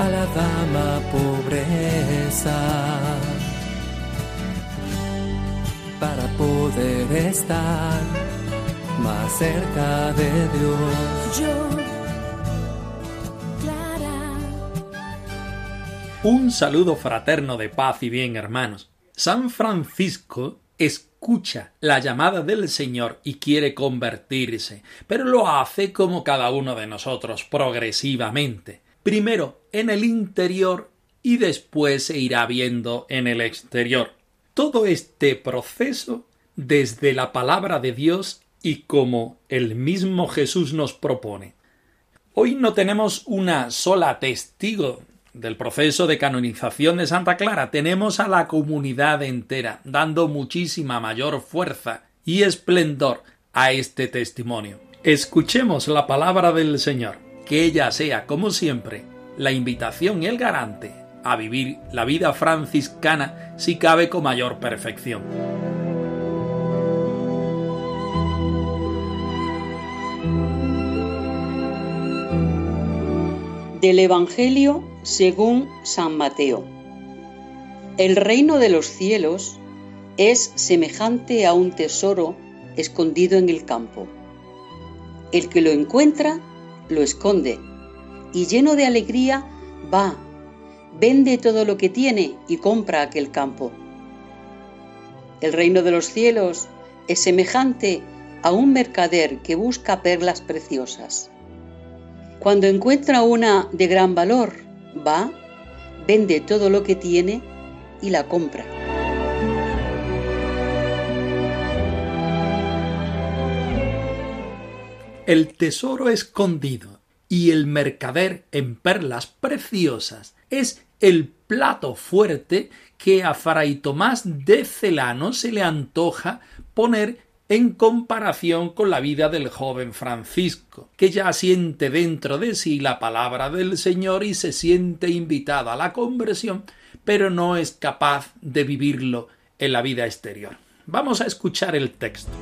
A la dama pobreza, para poder estar más cerca de Dios. Yo, Clara. Un saludo fraterno de paz y bien, hermanos. San Francisco escucha la llamada del Señor y quiere convertirse, pero lo hace como cada uno de nosotros, progresivamente. Primero en el interior y después se irá viendo en el exterior. Todo este proceso desde la palabra de Dios y como el mismo Jesús nos propone. Hoy no tenemos una sola testigo del proceso de canonización de Santa Clara tenemos a la comunidad entera dando muchísima mayor fuerza y esplendor a este testimonio. Escuchemos la palabra del Señor, que ella sea, como siempre, la invitación y el garante a vivir la vida franciscana si cabe con mayor perfección. Del Evangelio según San Mateo. El reino de los cielos es semejante a un tesoro escondido en el campo. El que lo encuentra, lo esconde, y lleno de alegría va, vende todo lo que tiene y compra aquel campo. El reino de los cielos es semejante a un mercader que busca perlas preciosas. Cuando encuentra una de gran valor, va, vende todo lo que tiene y la compra. El tesoro escondido y el mercader en perlas preciosas es el plato fuerte que a Fray Tomás de Celano se le antoja poner en comparación con la vida del joven Francisco, que ya siente dentro de sí la palabra del Señor y se siente invitado a la conversión, pero no es capaz de vivirlo en la vida exterior. Vamos a escuchar el texto.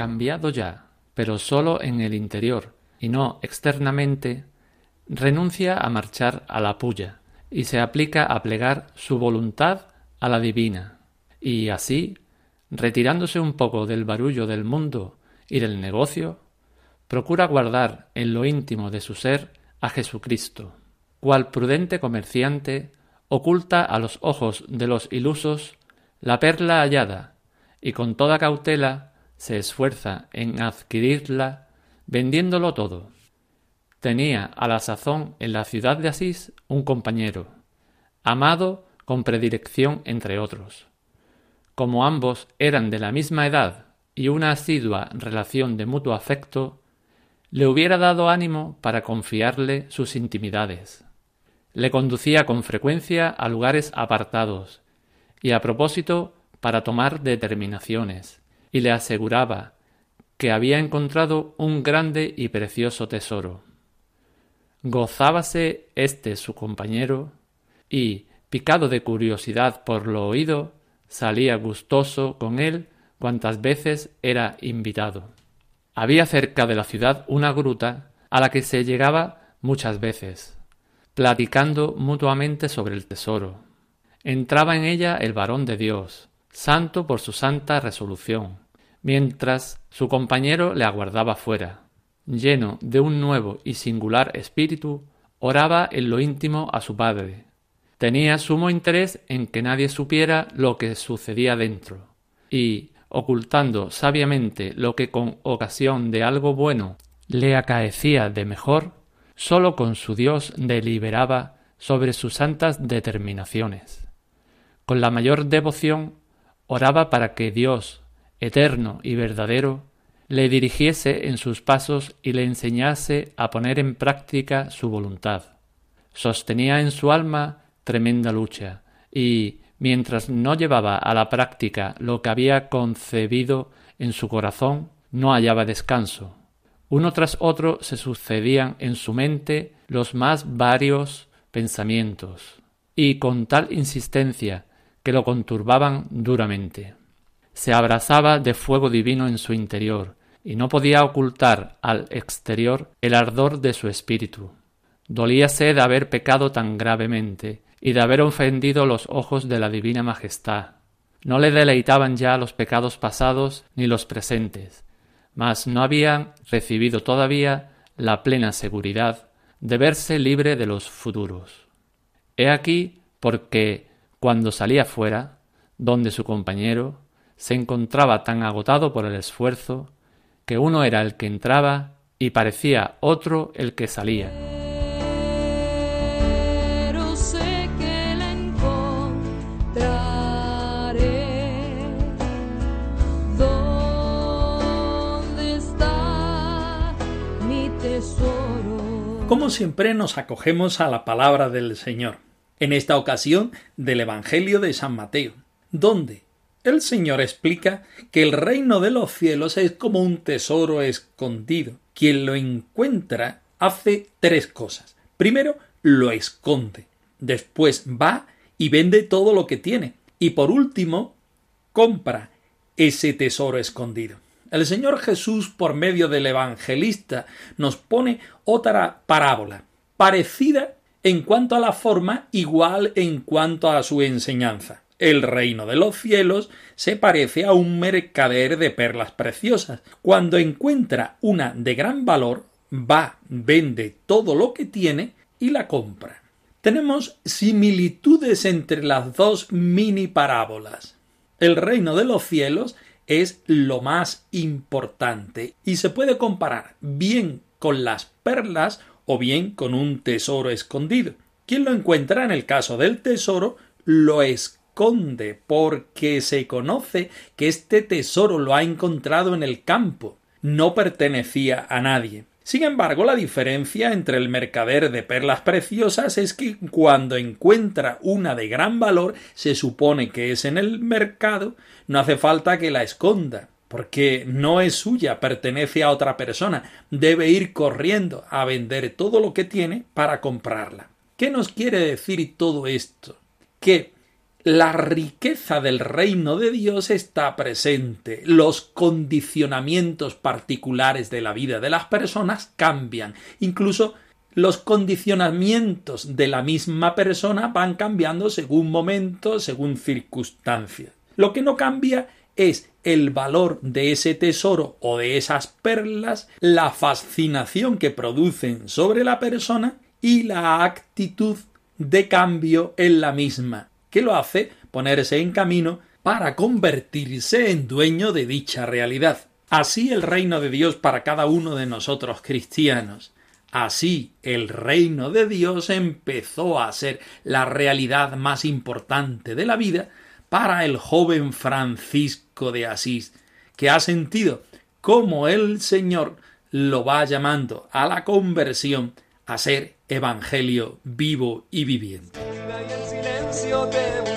Cambiado ya, pero solo en el interior y no externamente, renuncia a marchar a la puya y se aplica a plegar su voluntad a la divina, y así, retirándose un poco del barullo del mundo y del negocio, procura guardar en lo íntimo de su ser a Jesucristo, cual prudente comerciante oculta a los ojos de los ilusos la perla hallada, y con toda cautela se esfuerza en adquirirla vendiéndolo todo. Tenía a la sazón en la ciudad de Asís un compañero, amado con predilección entre otros. Como ambos eran de la misma edad y una asidua relación de mutuo afecto, le hubiera dado ánimo para confiarle sus intimidades. Le conducía con frecuencia a lugares apartados y a propósito para tomar determinaciones y le aseguraba que había encontrado un grande y precioso tesoro. Gozábase este su compañero y, picado de curiosidad por lo oído, salía gustoso con él cuantas veces era invitado. Había cerca de la ciudad una gruta a la que se llegaba muchas veces, platicando mutuamente sobre el tesoro. Entraba en ella el varón de Dios, santo por su santa resolución, mientras su compañero le aguardaba fuera. Lleno de un nuevo y singular espíritu, oraba en lo íntimo a su padre. Tenía sumo interés en que nadie supiera lo que sucedía dentro, y, ocultando sabiamente lo que con ocasión de algo bueno le acaecía de mejor, sólo con su Dios deliberaba sobre sus santas determinaciones. Con la mayor devoción oraba para que Dios, eterno y verdadero, le dirigiese en sus pasos y le enseñase a poner en práctica su voluntad. Sostenía en su alma tremenda lucha, y, mientras no llevaba a la práctica lo que había concebido en su corazón, no hallaba descanso. Uno tras otro se sucedían en su mente los más varios pensamientos, y con tal insistencia que lo conturbaban duramente. Se abrazaba de fuego divino en su interior, y no podía ocultar al exterior el ardor de su espíritu. Dolíase de haber pecado tan gravemente y de haber ofendido los ojos de la divina majestad. No le deleitaban ya los pecados pasados ni los presentes, mas no habían recibido todavía la plena seguridad de verse libre de los futuros. He aquí porque cuando salía fuera, donde su compañero se encontraba tan agotado por el esfuerzo, que uno era el que entraba y parecía otro el que salía. Como siempre nos acogemos a la palabra del Señor, en esta ocasión del Evangelio de San Mateo, donde el Señor explica que el reino de los cielos es como un tesoro escondido. Quien lo encuentra hace tres cosas. Primero, lo esconde. Después va y vende todo lo que tiene. Y por último, compra ese tesoro escondido. El Señor Jesús, por medio del evangelista, nos pone otra parábola, parecida en cuanto a la forma, igual en cuanto a su enseñanza. El reino de los cielos se parece a un mercader de perlas preciosas. Cuando encuentra una de gran valor, va, vende todo lo que tiene y la compra. Tenemos similitudes entre las dos mini parábolas. El reino de los cielos es lo más importante y se puede comparar bien con las perlas o bien con un tesoro escondido. Quien lo encuentra en el caso del tesoro lo esconde porque se conoce que este tesoro lo ha encontrado en el campo, no pertenecía a nadie. Sin embargo, la diferencia entre el mercader de perlas preciosas es que cuando encuentra una de gran valor se supone que es en el mercado, no hace falta que la esconda, porque no es suya, pertenece a otra persona, debe ir corriendo a vender todo lo que tiene para comprarla. ¿Qué nos quiere decir todo esto? Que la riqueza del reino de Dios está presente. Los condicionamientos particulares de la vida de las personas cambian. Incluso los condicionamientos de la misma persona van cambiando según momentos, según circunstancias. Lo que no cambia es el valor de ese tesoro o de esas perlas, la fascinación que producen sobre la persona y la actitud de cambio en la misma que lo hace ponerse en camino para convertirse en dueño de dicha realidad. Así el reino de Dios para cada uno de nosotros cristianos. Así el reino de Dios empezó a ser la realidad más importante de la vida para el joven Francisco de Asís, que ha sentido cómo el Señor lo va llamando a la conversión a ser evangelio vivo y viviente te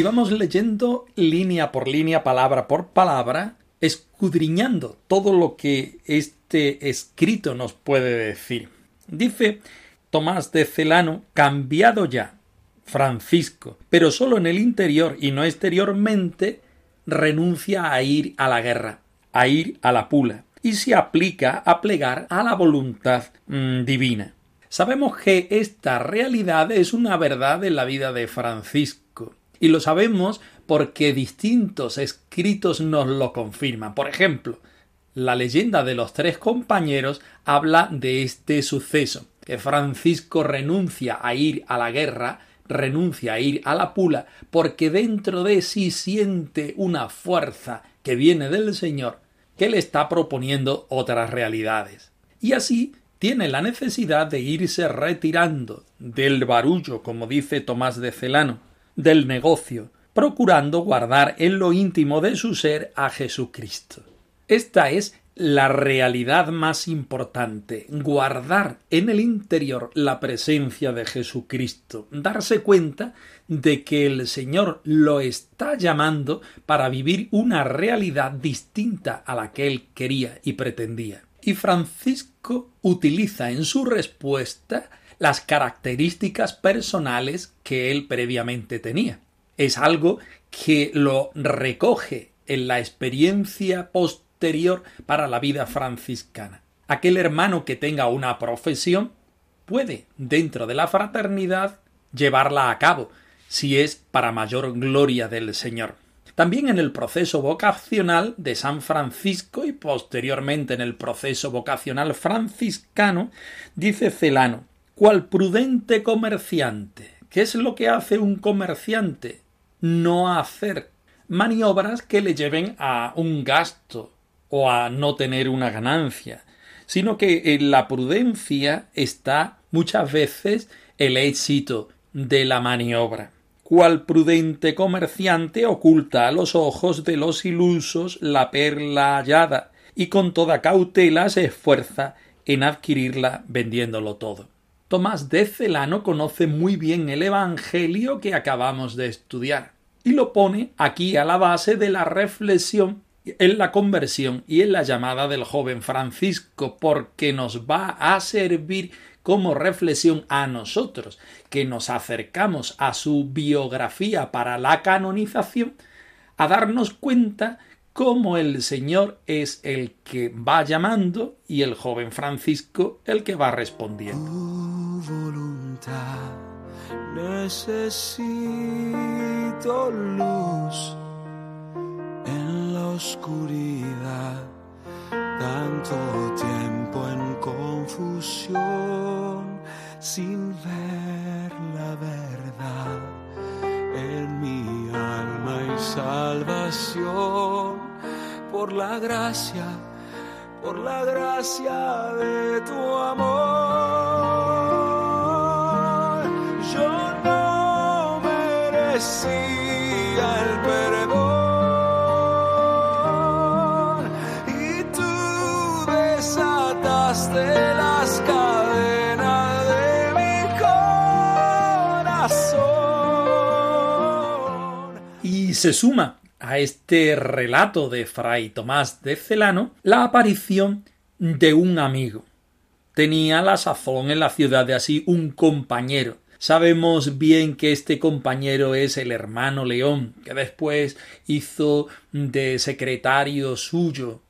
Y vamos leyendo línea por línea, palabra por palabra, escudriñando todo lo que es este escrito nos puede decir. Dice Tomás de Celano, cambiado ya, Francisco, pero solo en el interior y no exteriormente, renuncia a ir a la guerra, a ir a la pula, y se aplica a plegar a la voluntad mm, divina. Sabemos que esta realidad es una verdad en la vida de Francisco, y lo sabemos porque distintos escritos nos lo confirman. Por ejemplo, la leyenda de los tres compañeros habla de este suceso, que Francisco renuncia a ir a la guerra, renuncia a ir a la pula, porque dentro de sí siente una fuerza que viene del Señor que le está proponiendo otras realidades. Y así tiene la necesidad de irse retirando del barullo, como dice Tomás de Celano, del negocio, procurando guardar en lo íntimo de su ser a Jesucristo. Esta es la realidad más importante, guardar en el interior la presencia de Jesucristo, darse cuenta de que el Señor lo está llamando para vivir una realidad distinta a la que él quería y pretendía. Y Francisco utiliza en su respuesta las características personales que él previamente tenía. Es algo que lo recoge en la experiencia posterior para la vida franciscana. Aquel hermano que tenga una profesión puede, dentro de la fraternidad, llevarla a cabo, si es para mayor gloria del Señor. También en el proceso vocacional de San Francisco y posteriormente en el proceso vocacional franciscano, dice Celano, cual prudente comerciante. ¿Qué es lo que hace un comerciante? No hacer maniobras que le lleven a un gasto o a no tener una ganancia, sino que en la prudencia está muchas veces el éxito de la maniobra cual prudente comerciante oculta a los ojos de los ilusos la perla hallada y con toda cautela se esfuerza en adquirirla vendiéndolo todo. Tomás de Celano conoce muy bien el Evangelio que acabamos de estudiar y lo pone aquí a la base de la reflexión en la conversión y en la llamada del joven Francisco, porque nos va a servir como reflexión a nosotros, que nos acercamos a su biografía para la canonización, a darnos cuenta cómo el Señor es el que va llamando y el joven Francisco el que va respondiendo. Voluntad. Necesito luz en la oscuridad, tanto tiempo en confusión sin ver la verdad. En mi alma y salvación por la gracia, por la gracia de tu amor. Y tú desataste las cadenas de mi corazón. Y se suma a este relato de Fray Tomás de Celano la aparición de un amigo. Tenía la sazón en la ciudad de así un compañero. Sabemos bien que este compañero es el hermano León, que después hizo de secretario suyo,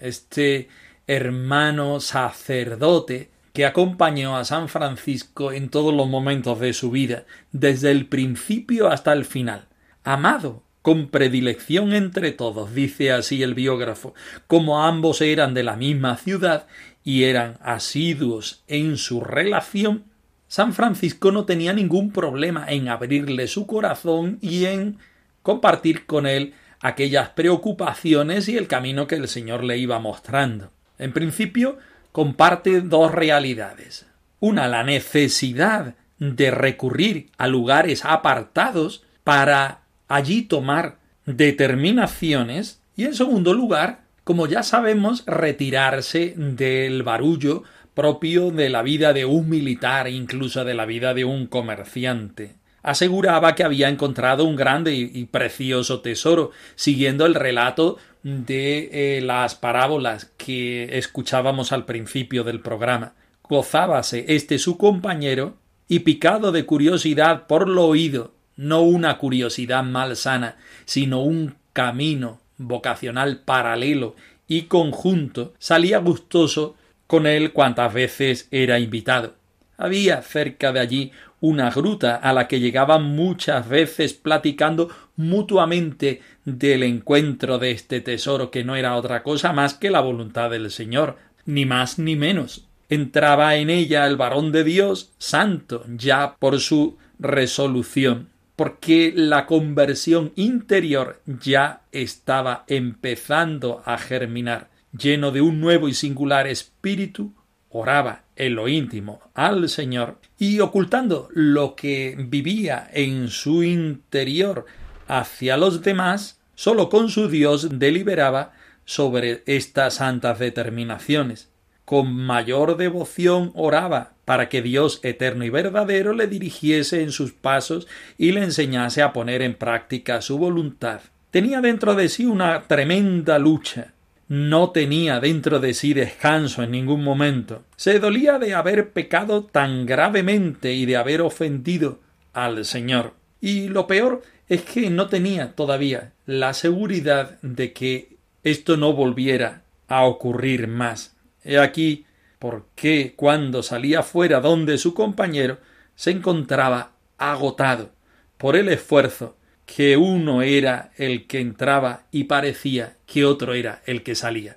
este hermano sacerdote que acompañó a San Francisco en todos los momentos de su vida, desde el principio hasta el final. Amado con predilección entre todos, dice así el biógrafo, como ambos eran de la misma ciudad y eran asiduos en su relación, San Francisco no tenía ningún problema en abrirle su corazón y en compartir con él aquellas preocupaciones y el camino que el Señor le iba mostrando. En principio, comparte dos realidades. Una, la necesidad de recurrir a lugares apartados para allí tomar determinaciones y en segundo lugar, como ya sabemos, retirarse del barullo propio de la vida de un militar, incluso de la vida de un comerciante. Aseguraba que había encontrado un grande y precioso tesoro, siguiendo el relato de eh, las parábolas que escuchábamos al principio del programa. Gozábase este su compañero y picado de curiosidad por lo oído, no una curiosidad malsana, sino un camino vocacional paralelo y conjunto, salía gustoso con él cuantas veces era invitado. Había cerca de allí una gruta a la que llegaban muchas veces platicando mutuamente del encuentro de este tesoro que no era otra cosa más que la voluntad del Señor, ni más ni menos. Entraba en ella el varón de Dios santo, ya por su resolución, porque la conversión interior ya estaba empezando a germinar, lleno de un nuevo y singular espíritu, oraba en lo íntimo al Señor y ocultando lo que vivía en su interior hacia los demás, sólo con su Dios deliberaba sobre estas santas determinaciones. Con mayor devoción oraba para que Dios eterno y verdadero le dirigiese en sus pasos y le enseñase a poner en práctica su voluntad. Tenía dentro de sí una tremenda lucha no tenía dentro de sí descanso en ningún momento. Se dolía de haber pecado tan gravemente y de haber ofendido al Señor. Y lo peor es que no tenía todavía la seguridad de que esto no volviera a ocurrir más. He aquí por qué cuando salía fuera donde su compañero se encontraba agotado por el esfuerzo que uno era el que entraba y parecía que otro era el que salía.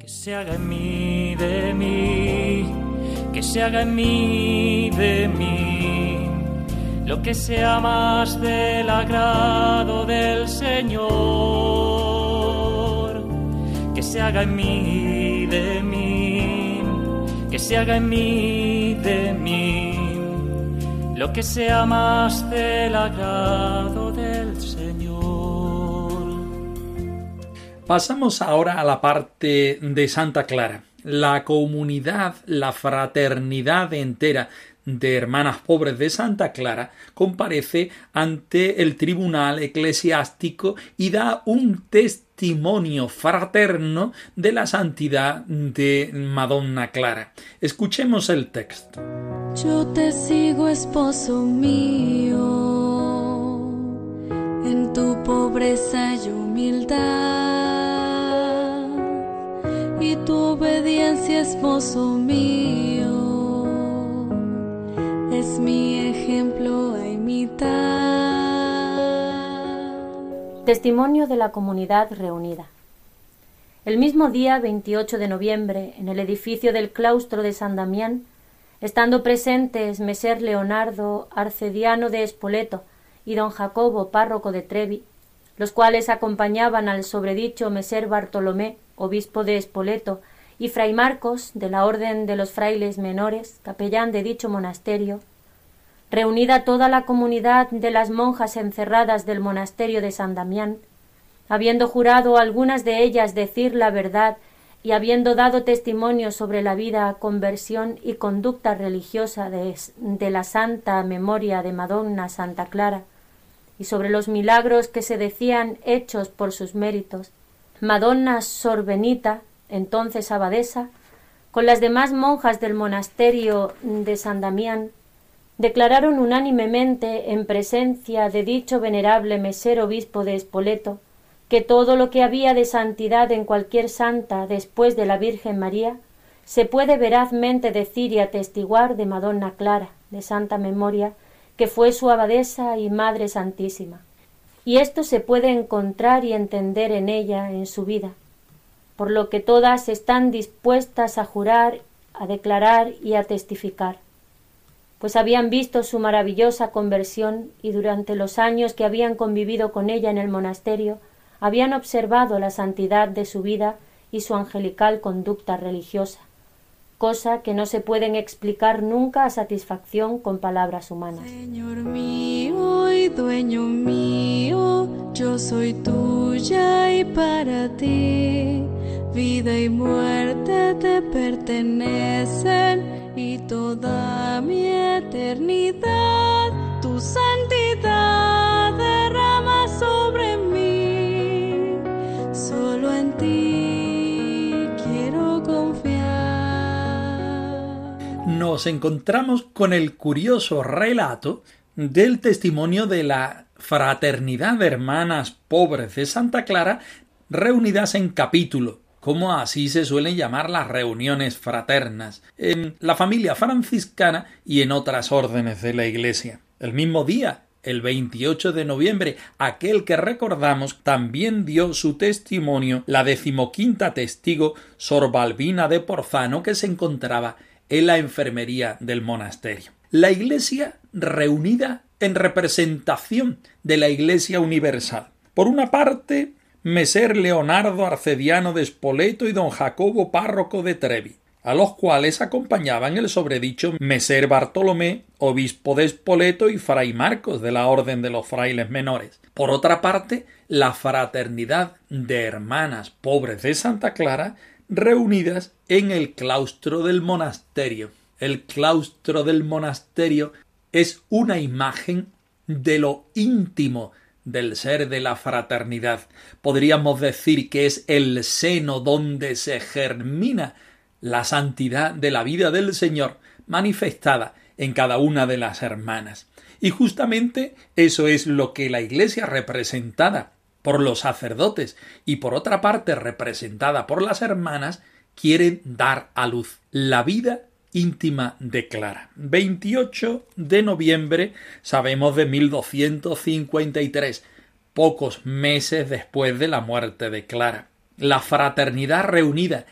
Que se haga en mí de mí, que se haga en mí de mí, lo que sea más del agrado del Señor. Que se haga en mí de mí, que se haga en mí de mí lo que sea más del agrado del Pasamos ahora a la parte de Santa Clara. La comunidad, la fraternidad entera de hermanas pobres de Santa Clara comparece ante el tribunal eclesiástico y da un testimonio fraterno de la santidad de Madonna Clara. Escuchemos el texto. Yo te sigo, esposo mío, en tu pobreza y humildad, tu obediencia, esposo mío, es mi ejemplo a imitar. Testimonio de la comunidad reunida. El mismo día 28 de noviembre, en el edificio del claustro de San Damián, estando presentes Meser Leonardo, arcediano de Espoleto, y don Jacobo, párroco de Trevi, los cuales acompañaban al sobredicho Meser Bartolomé, obispo de Espoleto, y fray Marcos, de la orden de los frailes menores, capellán de dicho monasterio, reunida toda la comunidad de las monjas encerradas del monasterio de San Damián, habiendo jurado algunas de ellas decir la verdad y habiendo dado testimonio sobre la vida, conversión y conducta religiosa de, de, la santa memoria de Madonna Santa Clara, y sobre los milagros que se decían hechos por sus méritos, Madonna Sorbenita, entonces abadesa, con las demás monjas del monasterio de San Damián, declararon unánimemente en presencia de dicho venerable mesero obispo de Espoleto que todo lo que había de santidad en cualquier santa después de la Virgen María se puede verazmente decir y atestiguar de Madonna Clara, de santa memoria, que fue su abadesa y Madre Santísima. Y esto se puede encontrar y entender en ella, en su vida, por lo que todas están dispuestas a jurar, a declarar y a testificar, pues habían visto su maravillosa conversión y durante los años que habían convivido con ella en el monasterio, habían observado la santidad de su vida y su angelical conducta religiosa, cosa que no se pueden explicar nunca a satisfacción con palabras humanas. Señor mío y dueño mío, yo soy tuya y para ti, vida y muerte te pertenecen y toda mi eternidad, tu santidad derrama sobre mí. Nos encontramos con el curioso relato del testimonio de la fraternidad de hermanas pobres de Santa Clara reunidas en capítulo, como así se suelen llamar las reuniones fraternas, en la familia franciscana y en otras órdenes de la Iglesia. El mismo día, el 28 de noviembre, aquel que recordamos también dio su testimonio la decimoquinta testigo Sor Balbina de Porzano que se encontraba en la enfermería del monasterio. La Iglesia reunida en representación de la Iglesia universal. Por una parte, Meser Leonardo Arcediano de Spoleto y don Jacobo Párroco de Trevi, a los cuales acompañaban el sobredicho Meser Bartolomé, obispo de Spoleto y fray Marcos de la Orden de los Frailes Menores. Por otra parte, la fraternidad de hermanas pobres de Santa Clara reunidas en el claustro del monasterio. El claustro del monasterio es una imagen de lo íntimo del ser de la fraternidad. Podríamos decir que es el seno donde se germina la santidad de la vida del Señor manifestada en cada una de las hermanas. Y justamente eso es lo que la Iglesia representada por los sacerdotes y por otra parte representada por las hermanas quiere dar a luz la vida íntima de Clara. 28 de noviembre, sabemos de 1253, pocos meses después de la muerte de Clara. La fraternidad reunida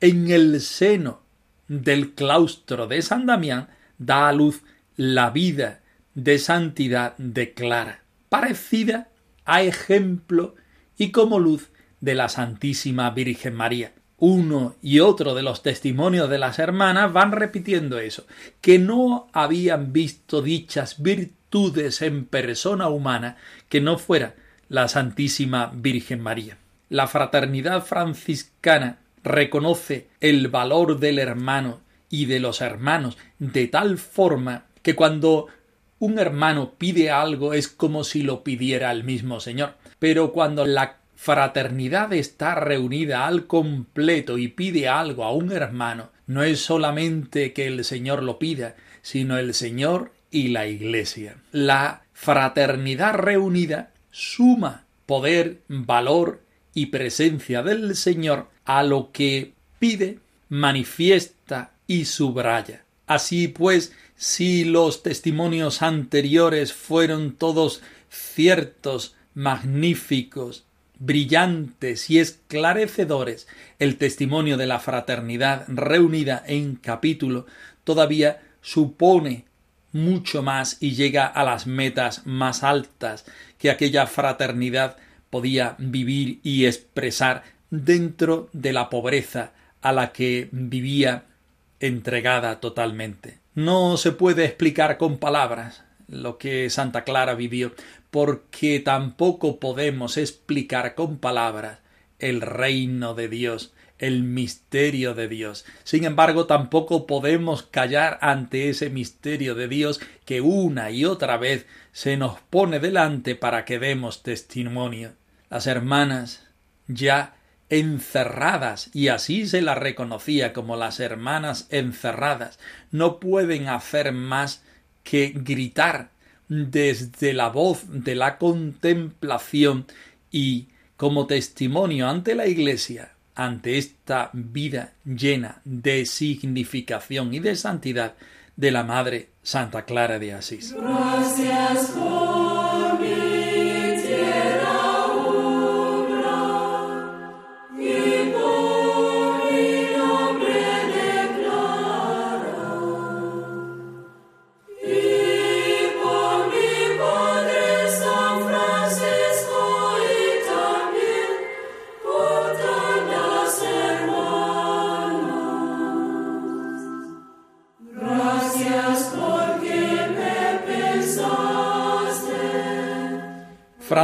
en el seno del claustro de San Damián da a luz la vida de santidad de Clara, parecida a ejemplo y como luz de la Santísima Virgen María uno y otro de los testimonios de las hermanas van repitiendo eso, que no habían visto dichas virtudes en persona humana que no fuera la Santísima Virgen María. La fraternidad franciscana reconoce el valor del hermano y de los hermanos de tal forma que cuando un hermano pide algo es como si lo pidiera el mismo Señor. Pero cuando la fraternidad está reunida al completo y pide algo a un hermano, no es solamente que el Señor lo pida, sino el Señor y la Iglesia. La fraternidad reunida suma poder, valor y presencia del Señor a lo que pide, manifiesta y subraya. Así pues, si los testimonios anteriores fueron todos ciertos, magníficos, brillantes y esclarecedores el testimonio de la fraternidad reunida en capítulo todavía supone mucho más y llega a las metas más altas que aquella fraternidad podía vivir y expresar dentro de la pobreza a la que vivía entregada totalmente. No se puede explicar con palabras lo que Santa Clara vivió, porque tampoco podemos explicar con palabras el reino de Dios, el misterio de Dios. Sin embargo, tampoco podemos callar ante ese misterio de Dios que una y otra vez se nos pone delante para que demos testimonio. Las hermanas ya encerradas, y así se las reconocía como las hermanas encerradas, no pueden hacer más que gritar desde la voz de la contemplación y como testimonio ante la Iglesia, ante esta vida llena de significación y de santidad de la Madre Santa Clara de Asís.